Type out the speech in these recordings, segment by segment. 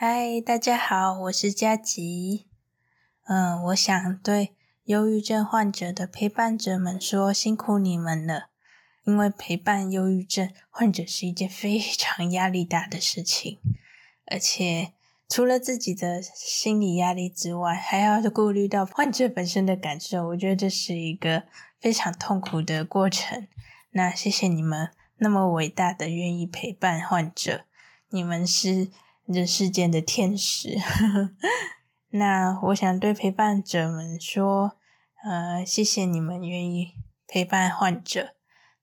嗨，大家好，我是佳吉。嗯，我想对忧郁症患者的陪伴者们说，辛苦你们了。因为陪伴忧郁症患者是一件非常压力大的事情，而且除了自己的心理压力之外，还要顾虑到患者本身的感受。我觉得这是一个非常痛苦的过程。那谢谢你们那么伟大的愿意陪伴患者，你们是人世间的天使。那我想对陪伴者们说，呃，谢谢你们愿意陪伴患者。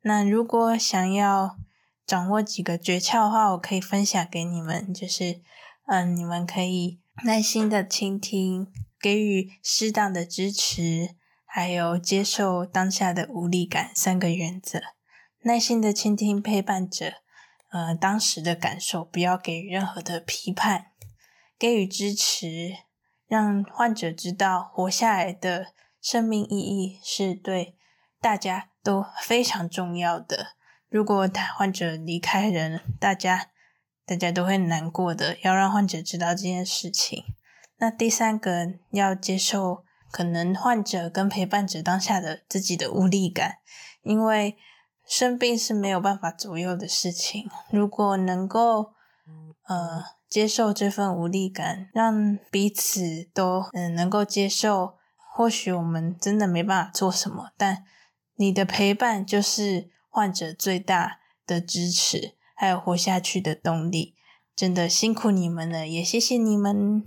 那如果想要掌握几个诀窍的话，我可以分享给你们，就是，嗯、你们可以耐心的倾听，给予适当的支持，还有接受当下的无力感三个原则。耐心的倾听陪伴者，呃，当时的感受，不要给予任何的批判，给予支持，让患者知道活下来的生命意义是对大家都非常重要的。如果他患者离开人，大家大家都会难过的。要让患者知道这件事情。那第三个，要接受可能患者跟陪伴者当下的自己的无力感，因为生病是没有办法左右的事情。如果能够呃接受这份无力感，让彼此都嗯、能够接受，或许我们真的没办法做什么，但。你的陪伴就是患者最大的支持，还有活下去的动力。真的辛苦你们了，也谢谢你们。